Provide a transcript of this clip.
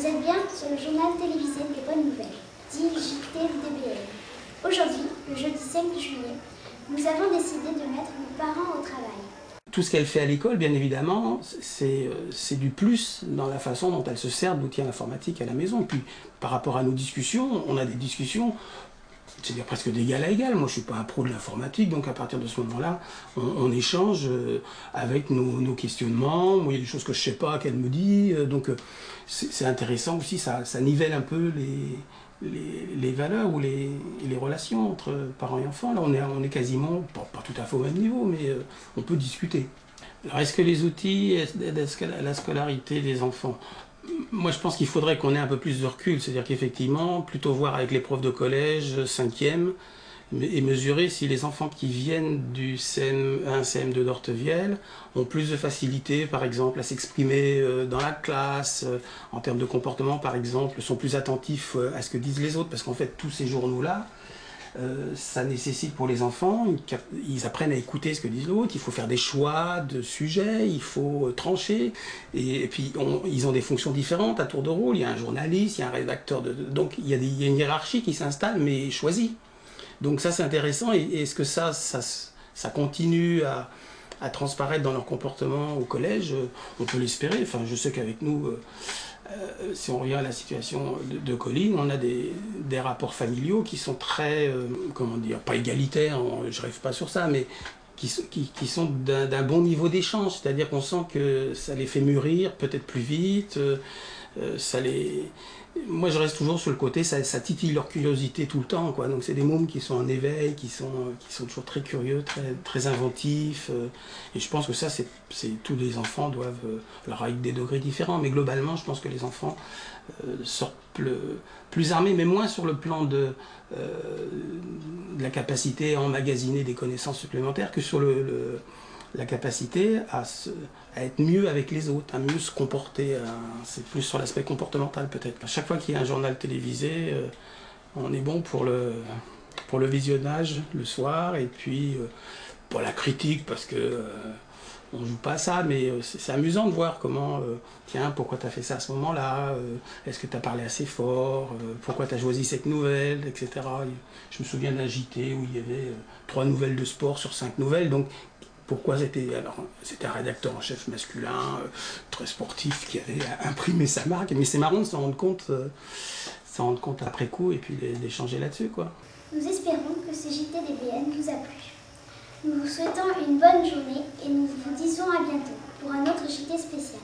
Vous êtes bien sur le journal télévisé des bonnes nouvelles, dit JTDBL. Aujourd'hui, le jeudi 5 juillet, nous avons décidé de mettre nos parents au travail. Tout ce qu'elle fait à l'école, bien évidemment, c'est du plus dans la façon dont elle se sert d'outils informatiques à la maison. Puis, par rapport à nos discussions, on a des discussions c'est-à-dire presque d'égal à égal. Moi, je suis pas un pro de l'informatique, donc à partir de ce moment-là, on, échange euh, avec nos, questionnements. Il y a des choses que je sais pas qu'elle me dit, euh, donc euh, c'est intéressant aussi. Ça, nivelle un peu les, les, valeurs ou les, les, relations entre parents et enfants. Là, on est, on est quasiment, pas, pas tout à fait au même niveau, mais on peut discuter. Alors, est-ce que les outils aident à la scolarité des enfants moi, je pense qu'il faudrait qu'on ait un peu plus de recul. C'est-à-dire qu'effectivement, plutôt voir avec les profs de collège, 5e, et mesurer si les enfants qui viennent du CM1, CM2 d'Ortevielle ont plus de facilité, par exemple, à s'exprimer euh, dans la classe, euh, en termes de comportement, par exemple, sont plus attentifs euh, à ce que disent les autres, parce qu'en fait, tous ces journaux-là, euh, ça nécessite pour les enfants, ils apprennent à écouter ce que disent l'autre, il faut faire des choix de sujets, il faut euh, trancher, et, puis ils ont des fonctions différentes à tour de rôle, il y a un journaliste, il y a un rédacteur, de, donc il y, a une hiérarchie qui s'installe, mais choisie. Donc ça c'est intéressant, et est-ce que ça, ça, continue à, transparaître dans leur comportement au collège On peut l'espérer, enfin je sais qu'avec nous... Euh, euh, si on revient à la situation de, Colline, on a des, rapports familiaux qui sont très, euh, comment dire, pas égalitaires, je rêve pas sur ça, mais qui, sont d'un bon niveau d'échange, c'est-à-dire qu'on sent que ça les fait mûrir peut-être plus vite, euh, ça les, moi je reste toujours sur le côté, ça, titille leur curiosité tout le temps, quoi. Donc c'est des mômes qui sont en éveil, qui sont, qui sont toujours très curieux, très, très inventifs. Euh, et je pense que ça, c'est tous les enfants doivent, euh, alors avec des degrés différents, mais globalement, je pense que les enfants euh, sortent plus, armés, mais moins sur le plan de la capacité à emmagasiner des connaissances supplémentaires que sur le la capacité à, être mieux avec les autres, à mieux se comporter. C'est plus sur l'aspect comportemental peut-être. À chaque fois qu'il y a un journal télévisé, euh, on est bon pour le, visionnage le soir et puis euh, pour la critique parce que euh, on joue pas à ça, mais c'est amusant de voir comment, tiens, pourquoi tu as fait ça à ce moment-là, est-ce que tu as parlé assez fort, pourquoi tu as choisi cette nouvelle, etc. Je me souviens d'un JT où il y avait trois nouvelles de sport sur cinq nouvelles, pourquoi c'était alors c'était un rédacteur en chef masculin euh, très sportif qui avait imprimé sa marque mais c'est marrant de s'en rendre compte euh, après coup et puis d'échanger là-dessus. Nous espérons que ce JTDBN vous a plu. Nous vous souhaitons une bonne journée et nous vous disons à bientôt pour un autre JT spécial.